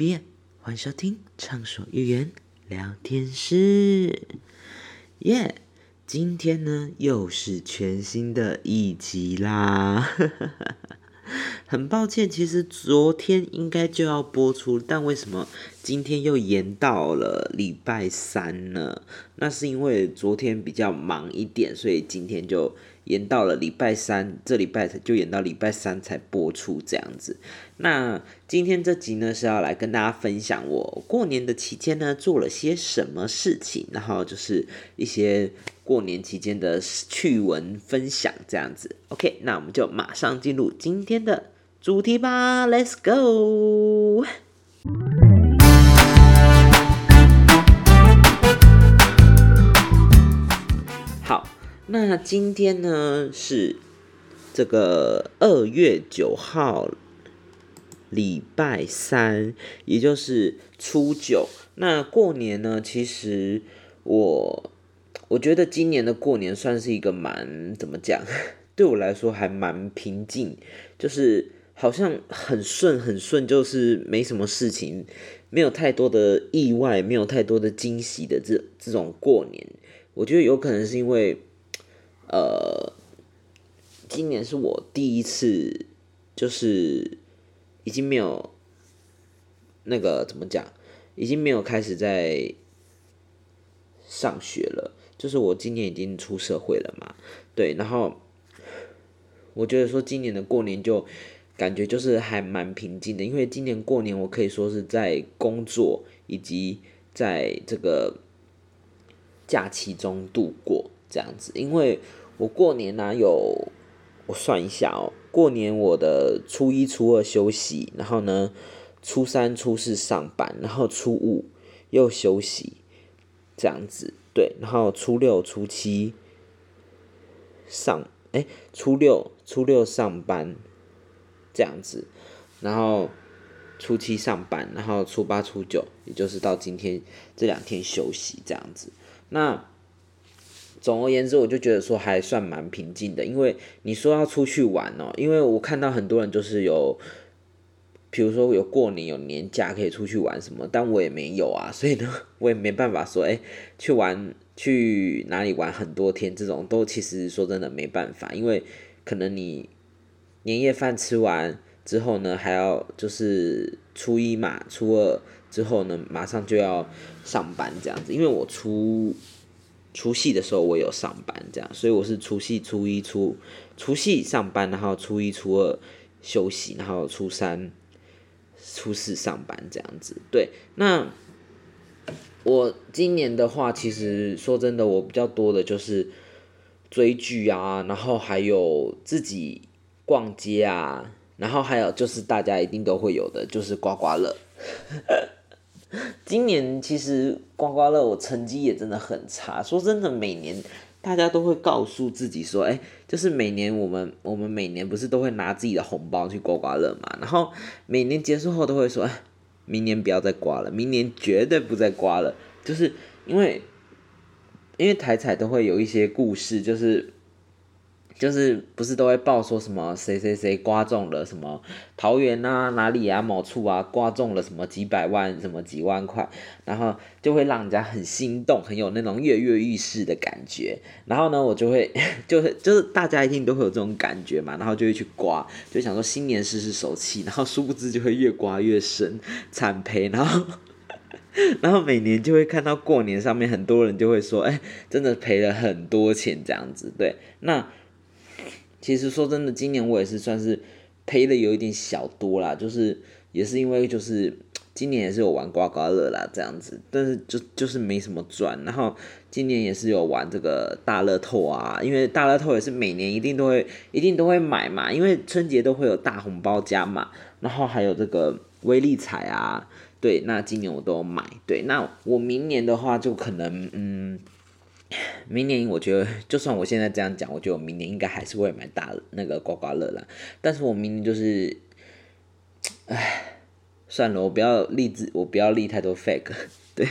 毕业，欢迎收听畅所欲言聊天室。耶，今天呢又是全新的一集啦。很抱歉，其实昨天应该就要播出，但为什么今天又延到了礼拜三呢？那是因为昨天比较忙一点，所以今天就延到了礼拜三，这礼拜就延到礼拜三才播出这样子。那今天这集呢是要来跟大家分享我过年的期间呢做了些什么事情，然后就是一些。过年期间的趣闻分享，这样子，OK，那我们就马上进入今天的主题吧，Let's go。那今天呢是这个二月九号，礼拜三，也就是初九。那过年呢，其实我。我觉得今年的过年算是一个蛮怎么讲，对我来说还蛮平静，就是好像很顺很顺，就是没什么事情，没有太多的意外，没有太多的惊喜的这这种过年。我觉得有可能是因为，呃，今年是我第一次，就是已经没有那个怎么讲，已经没有开始在上学了。就是我今年已经出社会了嘛，对，然后我觉得说今年的过年就感觉就是还蛮平静的，因为今年过年我可以说是在工作以及在这个假期中度过这样子，因为我过年呢有我算一下哦，过年我的初一初二休息，然后呢初三初四上班，然后初五又休息这样子。对，然后初六、初七上，哎，初六、初六上班这样子，然后初七上班，然后初八、初九，也就是到今天这两天休息这样子。那总而言之，我就觉得说还算蛮平静的，因为你说要出去玩哦，因为我看到很多人就是有。比如说有过年有年假可以出去玩什么，但我也没有啊，所以呢，我也没办法说，哎，去玩去哪里玩很多天，这种都其实说真的没办法，因为可能你年夜饭吃完之后呢，还要就是初一嘛，初二之后呢，马上就要上班这样子，因为我初除夕的时候我有上班这样，所以我是除夕初一初除夕上班，然后初一初二休息，然后初三。初四上班这样子，对。那我今年的话，其实说真的，我比较多的就是追剧啊，然后还有自己逛街啊，然后还有就是大家一定都会有的，就是刮刮乐。今年其实刮刮乐我成绩也真的很差，说真的，每年。大家都会告诉自己说，哎，就是每年我们我们每年不是都会拿自己的红包去刮刮乐嘛？然后每年结束后都会说，哎，明年不要再刮了，明年绝对不再刮了，就是因为因为台彩都会有一些故事，就是。就是不是都会报说什么谁谁谁刮中了什么桃园啊哪里啊某处啊刮中了什么几百万什么几万块，然后就会让人家很心动，很有那种跃跃欲试的感觉。然后呢，我就会就是 就是大家一定都会有这种感觉嘛，然后就会去刮，就想说新年试试手气，然后殊不知就会越刮越深，惨赔。然后 然后每年就会看到过年上面很多人就会说，哎，真的赔了很多钱这样子。对，那。其实说真的，今年我也是算是赔的有一点小多啦，就是也是因为就是今年也是有玩刮刮乐啦这样子，但是就就是没什么赚。然后今年也是有玩这个大乐透啊，因为大乐透也是每年一定都会一定都会买嘛，因为春节都会有大红包加嘛。然后还有这个威力彩啊，对，那今年我都有买。对，那我明年的话就可能嗯。明年我觉得，就算我现在这样讲，我觉得我明年应该还是会买大那个刮刮乐啦。但是我明年就是，唉，算了，我不要立志，我不要立太多 fake，对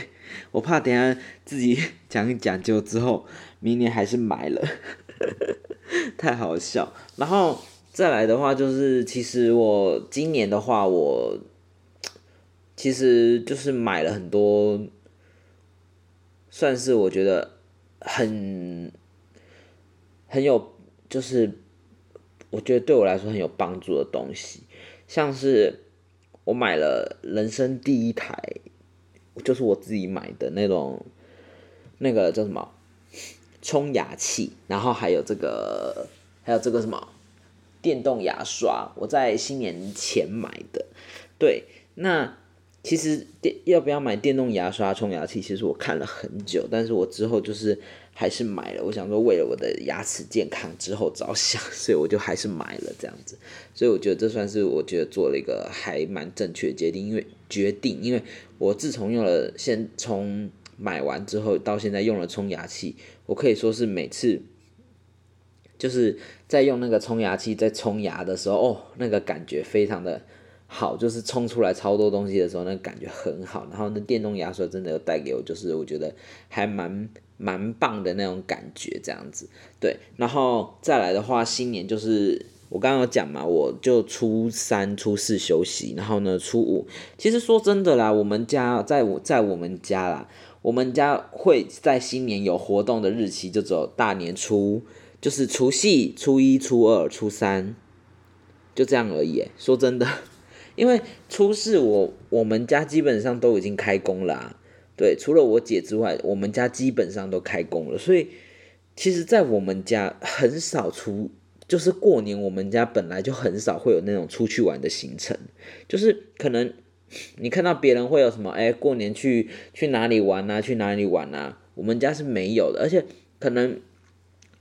我怕等下自己讲一讲究之后，明年还是买了，太好笑。然后再来的话，就是其实我今年的话，我。其实就是买了很多，算是我觉得很很有，就是我觉得对我来说很有帮助的东西，像是我买了人生第一台，就是我自己买的那种，那个叫什么冲牙器，然后还有这个还有这个什么电动牙刷，我在新年前买的，对，那。其实电要不要买电动牙刷、冲牙器？其实我看了很久，但是我之后就是还是买了。我想说，为了我的牙齿健康之后着想，所以我就还是买了这样子。所以我觉得这算是我觉得做了一个还蛮正确的决定，因为决定，因为我自从用了，先从买完之后到现在用了冲牙器，我可以说是每次就是在用那个冲牙器在冲牙的时候，哦，那个感觉非常的。好，就是冲出来超多东西的时候，那感觉很好。然后那电动牙刷真的有带给我，就是我觉得还蛮蛮棒的那种感觉，这样子。对，然后再来的话，新年就是我刚刚有讲嘛，我就初三、初四休息，然后呢，初五。其实说真的啦，我们家在我在我们家啦，我们家会在新年有活动的日期就只有大年初，就是除夕、初一、初二、初三，就这样而已。说真的。因为初四我我们家基本上都已经开工了，对，除了我姐之外，我们家基本上都开工了，所以其实，在我们家很少出，就是过年我们家本来就很少会有那种出去玩的行程，就是可能你看到别人会有什么，哎，过年去去哪里玩啊，去哪里玩啊，我们家是没有的，而且可能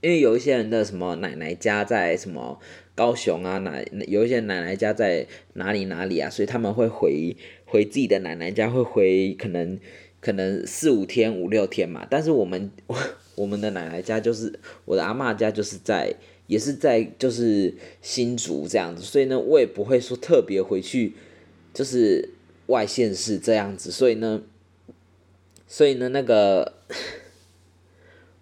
因为有一些人的什么奶奶家在什么。高雄啊，哪有一些奶奶家在哪里哪里啊，所以他们会回回自己的奶奶家，会回可能可能四五天五六天嘛。但是我们 我们的奶奶家就是我的阿妈家，就是在也是在就是新竹这样子，所以呢，我也不会说特别回去就是外县市这样子，所以呢，所以呢那个。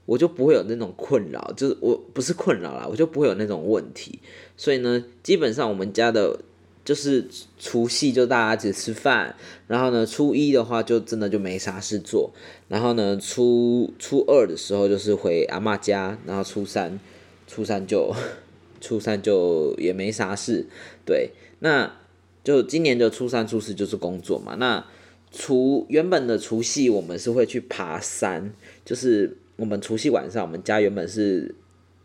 我就不会有那种困扰，就是我不是困扰啦，我就不会有那种问题。所以呢，基本上我们家的，就是除夕就大家只吃饭，然后呢，初一的话就真的就没啥事做，然后呢，初初二的时候就是回阿妈家，然后初三，初三就 初三就也没啥事。对，那就今年的初三、初四就是工作嘛。那除原本的除夕，我们是会去爬山，就是。我们除夕晚上，我们家原本是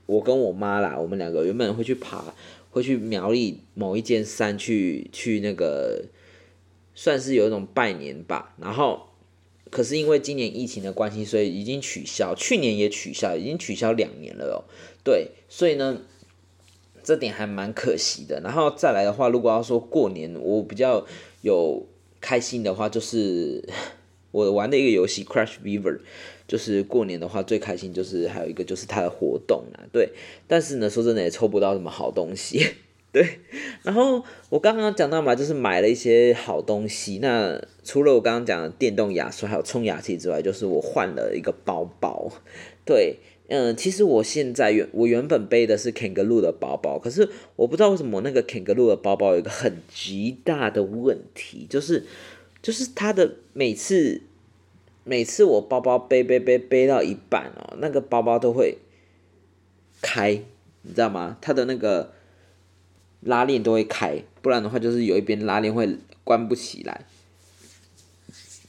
我跟我妈啦，我们两个原本会去爬，会去苗栗某一间山去去那个，算是有一种拜年吧。然后，可是因为今年疫情的关系，所以已经取消，去年也取消，已经取消两年了哦。对，所以呢，这点还蛮可惜的。然后再来的话，如果要说过年，我比较有开心的话，就是 我玩的一个游戏《Crash Beaver》。就是过年的话，最开心就是还有一个就是它的活动啊，对。但是呢，说真的也抽不到什么好东西，对。然后我刚刚讲到嘛，就是买了一些好东西。那除了我刚刚讲的电动牙刷还有冲牙器之外，就是我换了一个包包。对，嗯，其实我现在原我原本背的是 Kangaroo 的包包，可是我不知道为什么那个 Kangaroo 的包包有一个很极大的问题，就是就是它的每次。每次我包包背背背背到一半哦，那个包包都会开，你知道吗？它的那个拉链都会开，不然的话就是有一边拉链会关不起来。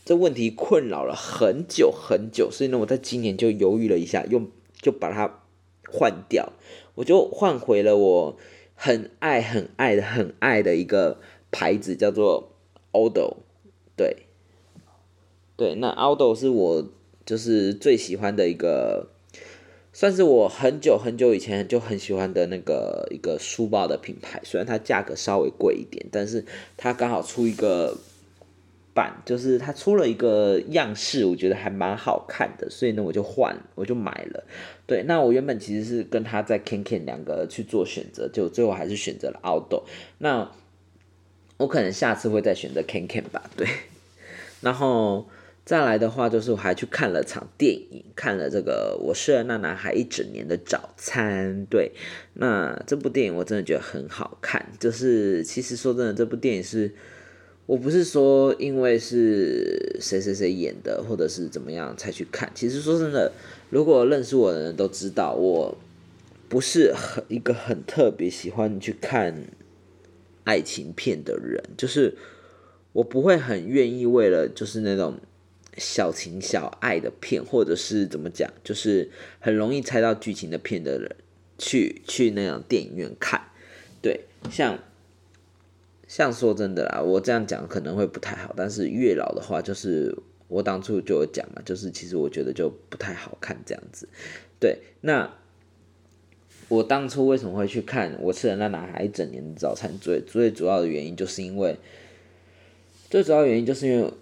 这问题困扰了很久很久，所以呢，我在今年就犹豫了一下，用就把它换掉，我就换回了我很爱很爱的很爱的一个牌子，叫做 Odo，对。对，那 Aldo 是我就是最喜欢的一个，算是我很久很久以前就很喜欢的那个一个书包的品牌。虽然它价格稍微贵一点，但是它刚好出一个版，就是它出了一个样式，我觉得还蛮好看的，所以呢我就换，我就买了。对，那我原本其实是跟他在 Ken Ken 两个去做选择，就最后还是选择了 Aldo。那我可能下次会再选择 Ken Ken 吧。对，然后。再来的话，就是我还去看了场电影，看了这个《我是那男孩一整年的早餐》。对，那这部电影我真的觉得很好看。就是其实说真的，这部电影是我不是说因为是谁谁谁演的，或者是怎么样才去看。其实说真的，如果认识我的人都知道，我不是很一个很特别喜欢去看爱情片的人，就是我不会很愿意为了就是那种小情小爱的片，或者是怎么讲，就是很容易猜到剧情的片的人去去那种电影院看。对，像。像说真的啦，我这样讲可能会不太好，但是月老的话，就是我当初就有讲嘛，就是其实我觉得就不太好看这样子。对，那我当初为什么会去看我吃了那男孩一整年的早餐？最最主要的原因就是因为，最主要原因就是因为，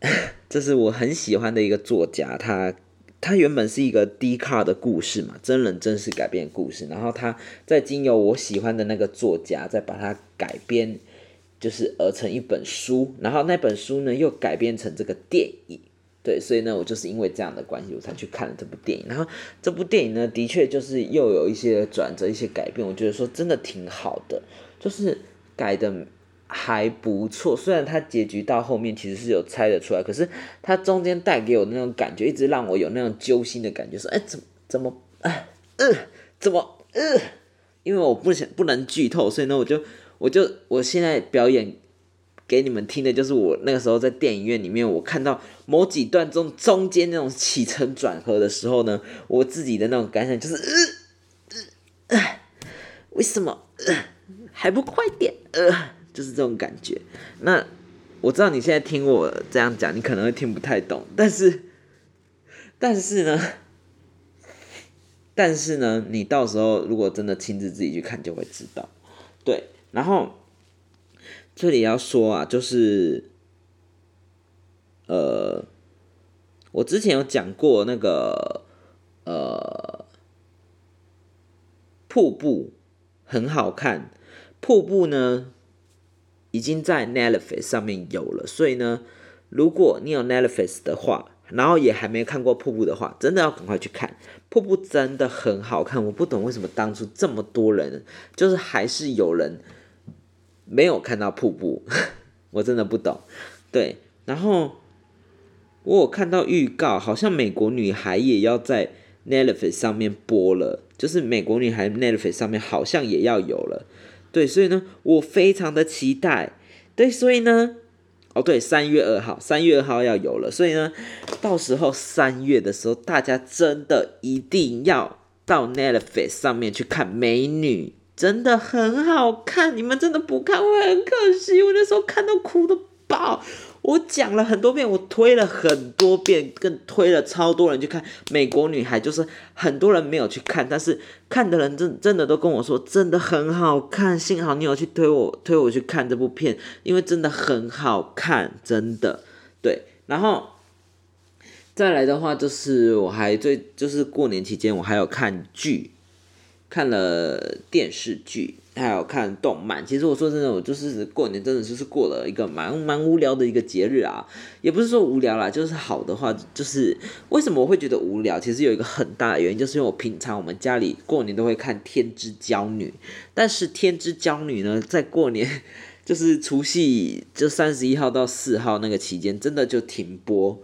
这是我很喜欢的一个作家，他。他原本是一个低卡的故事嘛，真人真事改编故事，然后他在经由我喜欢的那个作家，再把它改编，就是而成一本书，然后那本书呢又改编成这个电影，对，所以呢我就是因为这样的关系，我才去看了这部电影，然后这部电影呢的确就是又有一些转折、一些改变，我觉得说真的挺好的，就是改的。还不错，虽然它结局到后面其实是有猜得出来，可是它中间带给我那种感觉，一直让我有那种揪心的感觉，说，哎，怎么怎么，哎，呃，怎么，呃，因为我不想不能剧透，所以呢，我就 我就我现在表演给你们听的，就是我那个时候在电影院里面，我看到某几段中中间那种起承转合的时候呢，我自己的那种感想就是，呃，呃，为什么，呃，还不快点，呃。就是这种感觉。那我知道你现在听我这样讲，你可能会听不太懂。但是，但是呢，但是呢，你到时候如果真的亲自自己去看，就会知道。对，然后这里要说啊，就是，呃，我之前有讲过那个，呃，瀑布很好看，瀑布呢。已经在 Netflix 上面有了，所以呢，如果你有 Netflix 的话，然后也还没看过瀑布的话，真的要赶快去看瀑布，真的很好看。我不懂为什么当初这么多人，就是还是有人没有看到瀑布，我真的不懂。对，然后我有看到预告，好像美国女孩也要在 Netflix 上面播了，就是美国女孩 Netflix 上面好像也要有了。对，所以呢，我非常的期待。对，所以呢，哦，对，三月二号，三月二号要有了。所以呢，到时候三月的时候，大家真的一定要到 Netflix 上面去看《美女》，真的很好看。你们真的不看会很可惜。我那时候看到哭的爆。我讲了很多遍，我推了很多遍，更推了超多人去看《美国女孩》，就是很多人没有去看，但是看的人真真的都跟我说，真的很好看。幸好你有去推我，推我去看这部片，因为真的很好看，真的。对，然后再来的话，就是我还最就是过年期间，我还有看剧，看了电视剧。还有看动漫，其实我说真的，我就是过年真的就是过了一个蛮蛮无聊的一个节日啊，也不是说无聊啦，就是好的话，就是为什么我会觉得无聊？其实有一个很大的原因，就是因为我平常我们家里过年都会看《天之娇女》，但是《天之娇女》呢，在过年就是除夕就三十一号到四号那个期间，真的就停播，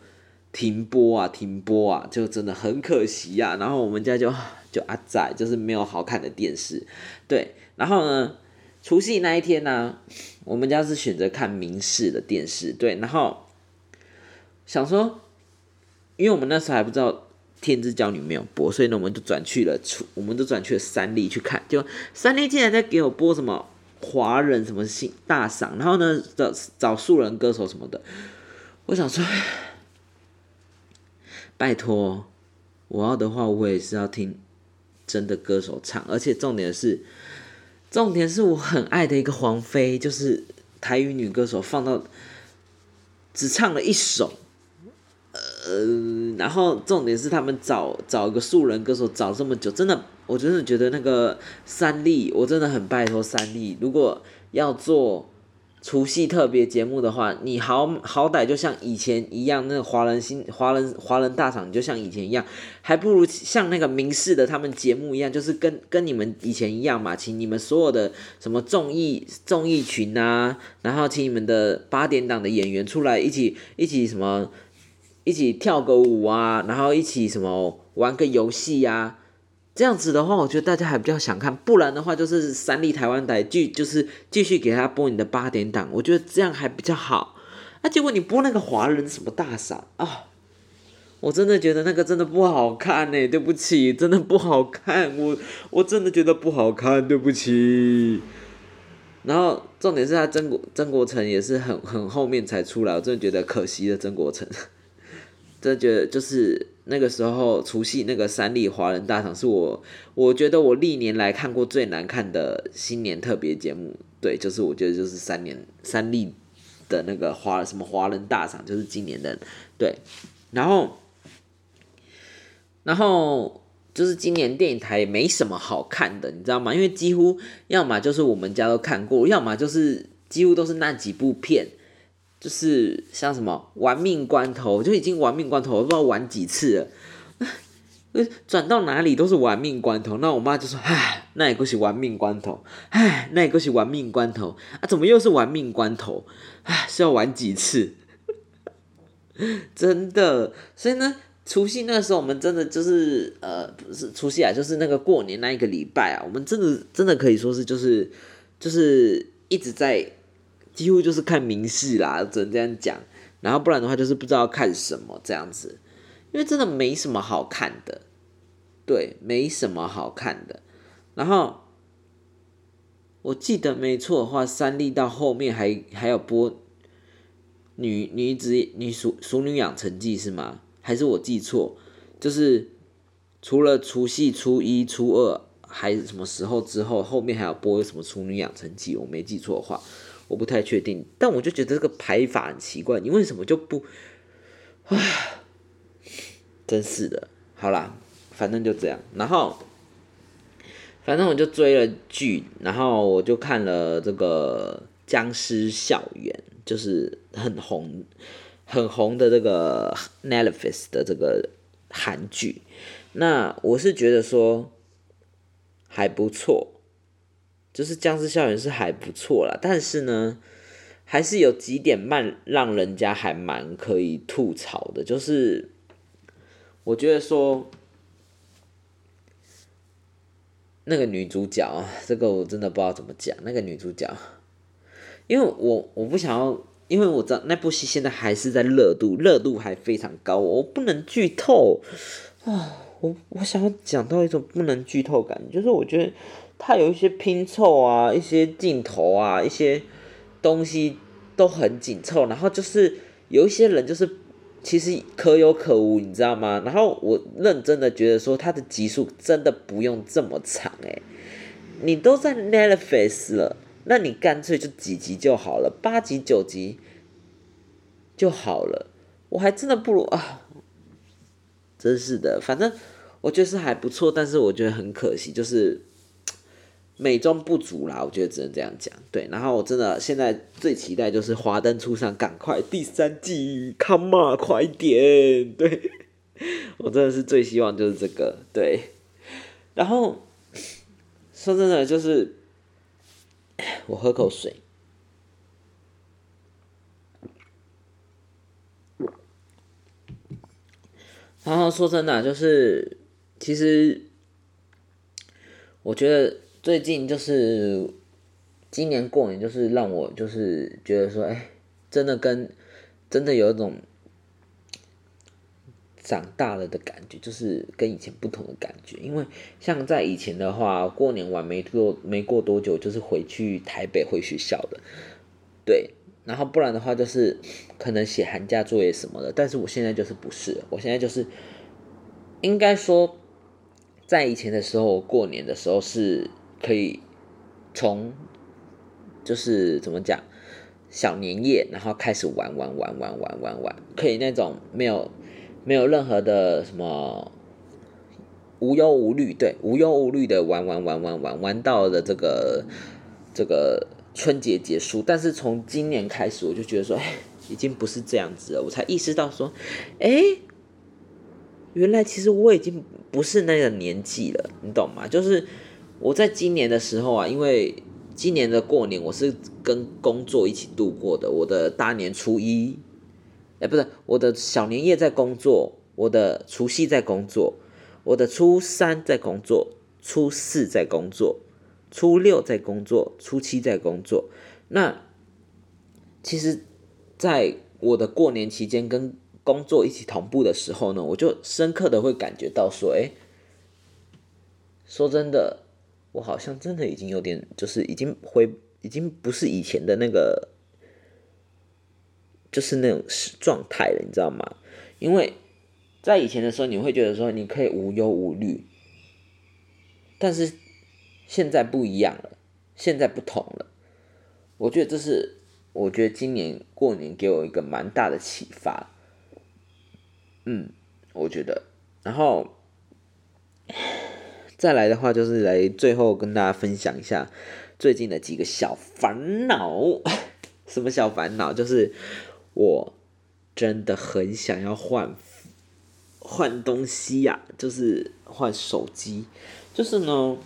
停播啊，停播啊，就真的很可惜呀。然后我们家就 就阿仔，就是没有好看的电视，对。然后呢，除夕那一天呢，我们家是选择看明视的电视，对。然后想说，因为我们那时候还不知道《天之娇女》没有播，所以呢，我们就转去了，出我们都转去了三立去看。就三立竟然在给我播什么华人什么新大赏，然后呢找 找素人歌手什么的。我想说，拜托，我要的话，我也是要听真的歌手唱，而且重点是。重点是我很爱的一个黄飞，就是台语女歌手，放到只唱了一首，呃，然后重点是他们找找一个素人歌手找这么久，真的，我真的觉得那个三立，我真的很拜托三立，如果要做除夕特别节目的话，你好好歹就像以前一样，那个华人新华人华人大赏就像以前一样，还不如像那个明视的他们节目一样，就是跟跟你们以前一样嘛，请你们所有的什么综艺综艺群啊，然后请你们的八点档的演员出来一起一起什么一起跳个舞啊，然后一起什么玩个游戏呀。这样子的话，我觉得大家还比较想看，不然的话就是三立台湾台继就是继续给他播你的八点档，我觉得这样还比较好。那结果你播那个华人什么大傻啊，我真的觉得那个真的不好看呢，对不起，真的不好看，我我真的觉得不好看，对不起。然后重点是他曾国曾国成也是很很后面才出来，我真的觉得可惜了曾国成，真的觉得就是。那个时候除夕那个三立华人大赏是我，我觉得我历年来看过最难看的新年特别节目，对，就是我觉得就是三年三立的那个华什么华人大赏，就是今年的对，然后然后就是今年电影台也没什么好看的，你知道吗？因为几乎要么就是我们家都看过，要么就是几乎都是那几部片。就是像什么玩命关头，就已经玩命关头，我不知道玩几次了。转到哪里都是玩命关头。那我妈就说：“唉，那也过是玩命关头，唉，那也过是玩命关头啊，怎么又是玩命关头？唉，是要玩几次？真的。所以呢，除夕那个时候，我们真的就是呃，不是除夕啊，就是那个过年那一个礼拜啊，我们真的真的可以说是就是就是一直在。几乎就是看名视啦，只能这样讲。然后不然的话，就是不知道看什么这样子，因为真的没什么好看的，对，没什么好看的。然后我记得没错的话，三立到后面还还有播女女子女熟熟女养成记是吗？还是我记错？就是除了除夕、初一、初二还是什么时候之后，后面还有播什么处女养成记？我没记错的话。我不太确定，但我就觉得这个排法很奇怪，你为什么就不？啊，真是的。好啦，反正就这样。然后，反正我就追了剧，然后我就看了这个《僵尸校园》，就是很红、很红的这个 Netflix 的这个韩剧。那我是觉得说还不错。就是《僵尸校园》是还不错啦，但是呢，还是有几点慢，让人家还蛮可以吐槽的。就是我觉得说，那个女主角啊，这个我真的不知道怎么讲。那个女主角，因为我我不想要，因为我知道那部戏现在还是在热度，热度还非常高，我不能剧透 啊。我我想要讲到一种不能剧透感，就是我觉得。它有一些拼凑啊，一些镜头啊，一些东西都很紧凑，然后就是有一些人就是其实可有可无，你知道吗？然后我认真的觉得说，它的集数真的不用这么长诶，你都在 Netflix 了，那你干脆就几集就好了，八集九集就好了。我还真的不如啊，真是的，反正我觉得是还不错，但是我觉得很可惜，就是。美中不足啦，我觉得只能这样讲。对，然后我真的现在最期待就是《华灯初上》，赶快第三季，Come on，快点！对，我真的是最希望就是这个。对，然后说真的，就是我喝口水。然后说真的，就是其实我觉得。最近就是今年过年，就是让我就是觉得说，哎，真的跟真的有一种长大了的感觉，就是跟以前不同的感觉。因为像在以前的话，过年完没过没过多久，就是回去台北回学校的，对，然后不然的话就是可能写寒假作业什么的。但是我现在就是不是，我现在就是应该说，在以前的时候，过年的时候是。可以从就是怎么讲小年夜，然后开始玩玩玩玩玩玩玩，可以那种没有没有任何的什么无忧无虑，对，无忧无虑的玩玩玩玩玩玩到了这个这个春节结束，但是从今年开始，我就觉得说，哎，已经不是这样子了。我才意识到说，哎，原来其实我已经不是那个年纪了，你懂吗？就是我在今年的时候啊，因为今年的过年我是跟工作一起度过的，我的大年初一，哎，不是，我的小年夜在工作，我的除夕在工作，我的初三在工作，初四在工作。初六在工作，初七在工作。那其实，在我的过年期间跟工作一起同步的时候呢，我就深刻的会感觉到说，哎，说真的，我好像真的已经有点，就是已经回，已经不是以前的那个，就是那种状态了，你知道吗？因为在以前的时候，你会觉得说你可以无忧无虑，但是。现在不一样了，现在不同了。我觉得这是，我觉得今年过年给我一个蛮大的启发。嗯，我觉得，然后再来的话，就是来最后跟大家分享一下最近的几个小烦恼。什么小烦恼？就是我真的很想要换换东西呀，就是换手机，就是呢。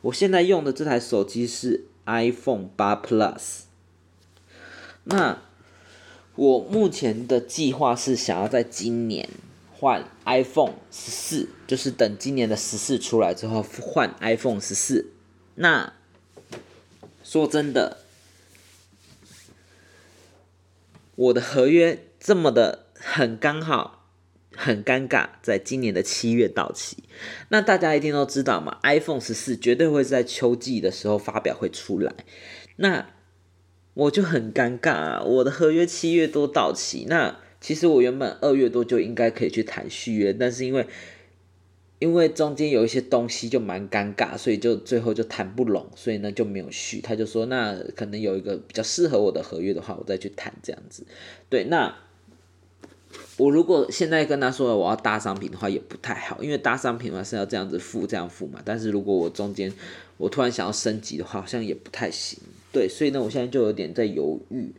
我现在用的这台手机是 iPhone 八 Plus，那我目前的计划是想要在今年换 iPhone 十四，就是等今年的十四出来之后换 iPhone 十四。那说真的，我的合约这么的很刚好。很尴尬，在今年的七月到期。那大家一定都知道嘛，iPhone 十四绝对会在秋季的时候发表会出来。那我就很尴尬啊，我的合约七月多到期。那其实我原本二月多就应该可以去谈续约，但是因为因为中间有一些东西就蛮尴尬，所以就最后就谈不拢，所以呢就没有续。他就说，那可能有一个比较适合我的合约的话，我再去谈这样子。对，那。我如果现在跟他说我要搭商品的话，也不太好，因为搭商品的话是要这样子付这样付嘛。但是如果我中间我突然想要升级的话，好像也不太行。对，所以呢，我现在就有点在犹豫。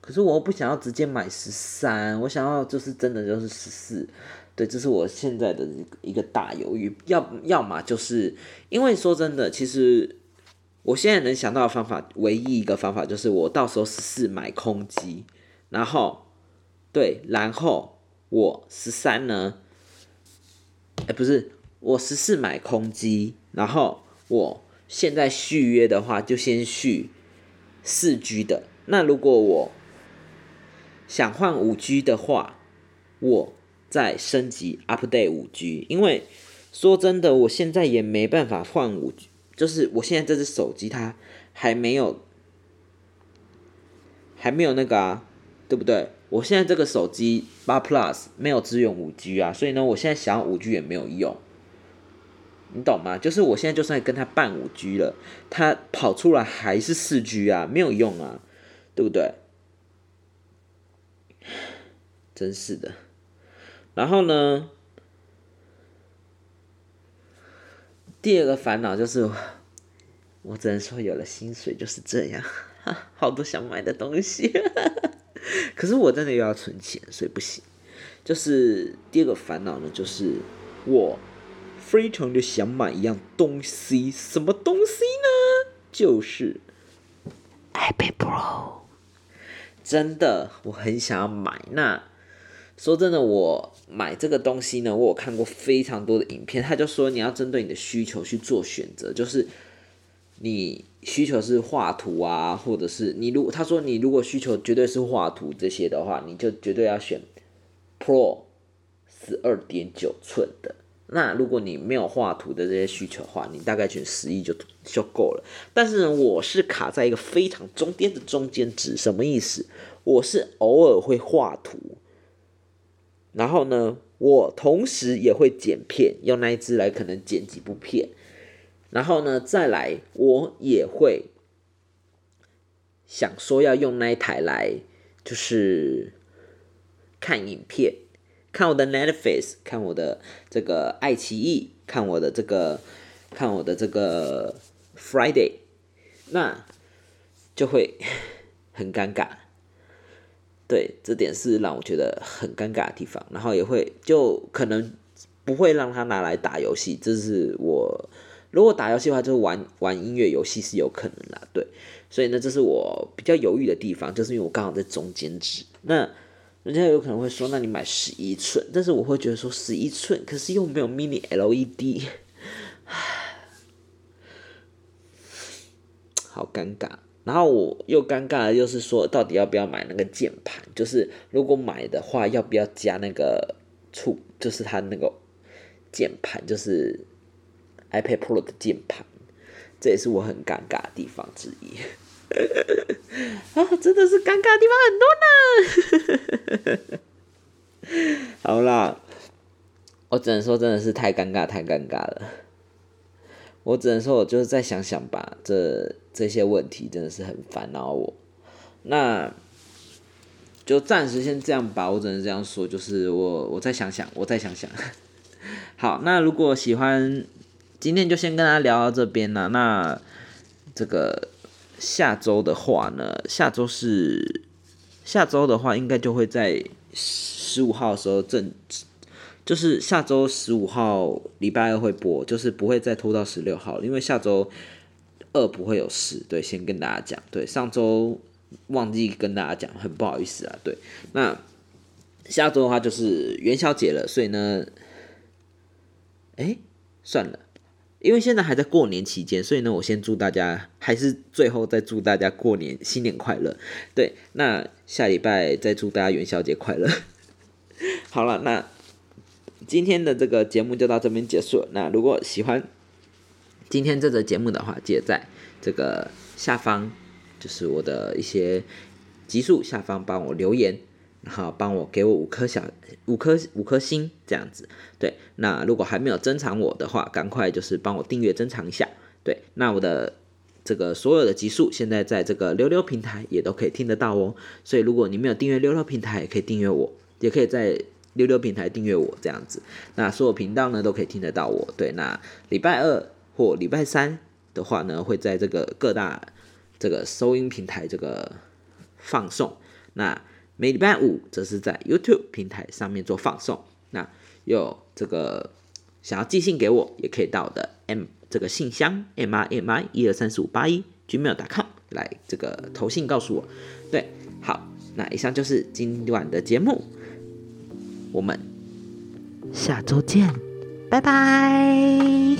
可是我又不想要直接买十三，我想要就是真的就是十四。对，这是我现在的一个大犹豫。要要么就是因为说真的，其实我现在能想到的方法，唯一一个方法就是我到时候十四买空机，然后。对，然后我十三呢？哎，不是，我十四买空机，然后我现在续约的话，就先续四 G 的。那如果我想换五 G 的话，我再升级 update 五 G。因为说真的，我现在也没办法换五 G，就是我现在这只手机它还没有还没有那个啊，对不对？我现在这个手机八 Plus 没有支援五 G 啊，所以呢，我现在想要五 G 也没有用，你懂吗？就是我现在就算跟他办五 G 了，它跑出来还是四 G 啊，没有用啊，对不对？真是的。然后呢，第二个烦恼就是，我只能说有了薪水就是这样，好多想买的东西。可是我真的又要存钱，所以不行。就是第二个烦恼呢，就是我非常的想买一样东西，什么东西呢？就是 iPad Pro。真的，我很想要买。那说真的，我买这个东西呢，我有看过非常多的影片，他就说你要针对你的需求去做选择，就是你。需求是画图啊，或者是你如他说你如果需求绝对是画图这些的话，你就绝对要选 Pro 十二点九寸的。那如果你没有画图的这些需求的话，你大概选十一就就够了。但是呢，我是卡在一个非常中间的中间值，什么意思？我是偶尔会画图，然后呢，我同时也会剪片，用那一只来可能剪几部片。然后呢，再来，我也会想说要用那一台来，就是看影片，看我的 Netflix，看我的这个爱奇艺，看我的这个，看我的这个 Friday，那就会 很尴尬。对，这点是让我觉得很尴尬的地方，然后也会就可能不会让他拿来打游戏，这是我如果打游戏的话，就是玩玩音乐游戏是有可能啦，对，所以呢，这是我比较犹豫的地方，就是因为我刚好在中间值。那人家有可能会说，那你买十一寸，但是我会觉得说十一寸，可是又没有 mini LED，好尴尬。然后我又尴尬的，就是说，到底要不要买那个键盘？就是如果买的话，要不要加那个触？就是它那个键盘，就是 iPad Pro 的键盘，这也是我很尴尬的地方之一。啊，真的是尴尬的地方很多呢。好啦，我只能说真的是太尴尬，太尴尬了。我只能说，我就是再想想吧，这这些问题真的是很烦恼我。那就暂时先这样吧，我只能这样说，就是我我再想想，我再想想。好，那如果喜欢，今天就先跟大家聊到这边了。那这个下周的话呢，下周是下周的话，应该就会在十五号的时候正。就是下周十五号礼拜二会播，就是不会再拖到十六号，因为下周二不会有事。对，先跟大家讲，对，上周忘记跟大家讲，很不好意思啊。对，那下周的话就是元宵节了，所以呢，哎，算了，因为现在还在过年期间，所以呢，我先祝大家，还是最后再祝大家过年新年快乐。对，那下礼拜再祝大家元宵节快乐。好了，那。今天的这个节目就到这边结束。那如果喜欢今天这则节目的话，记得在这个下方，就是我的一些集数下方帮我留言，好帮我给我五颗小五颗五颗星这样子。对，那如果还没有珍藏我的话，赶快就是帮我订阅珍藏一下。对，那我的这个所有的集数现在在这个溜溜平台也都可以听得到哦。所以如果你没有订阅溜溜平台，也可以订阅我，也可以在。溜溜平台订阅我这样子，那所有频道呢都可以听得到我。对，那礼拜二或礼拜三的话呢，会在这个各大这个收音平台这个放送。那每礼拜五则是在 YouTube 平台上面做放送。那有这个想要寄信给我，也可以到我的 M 这个信箱 M I M I 一二三四五八一 Gmail.com 来这个投信告诉我。对，好，那以上就是今晚的节目。我们下周见，拜拜。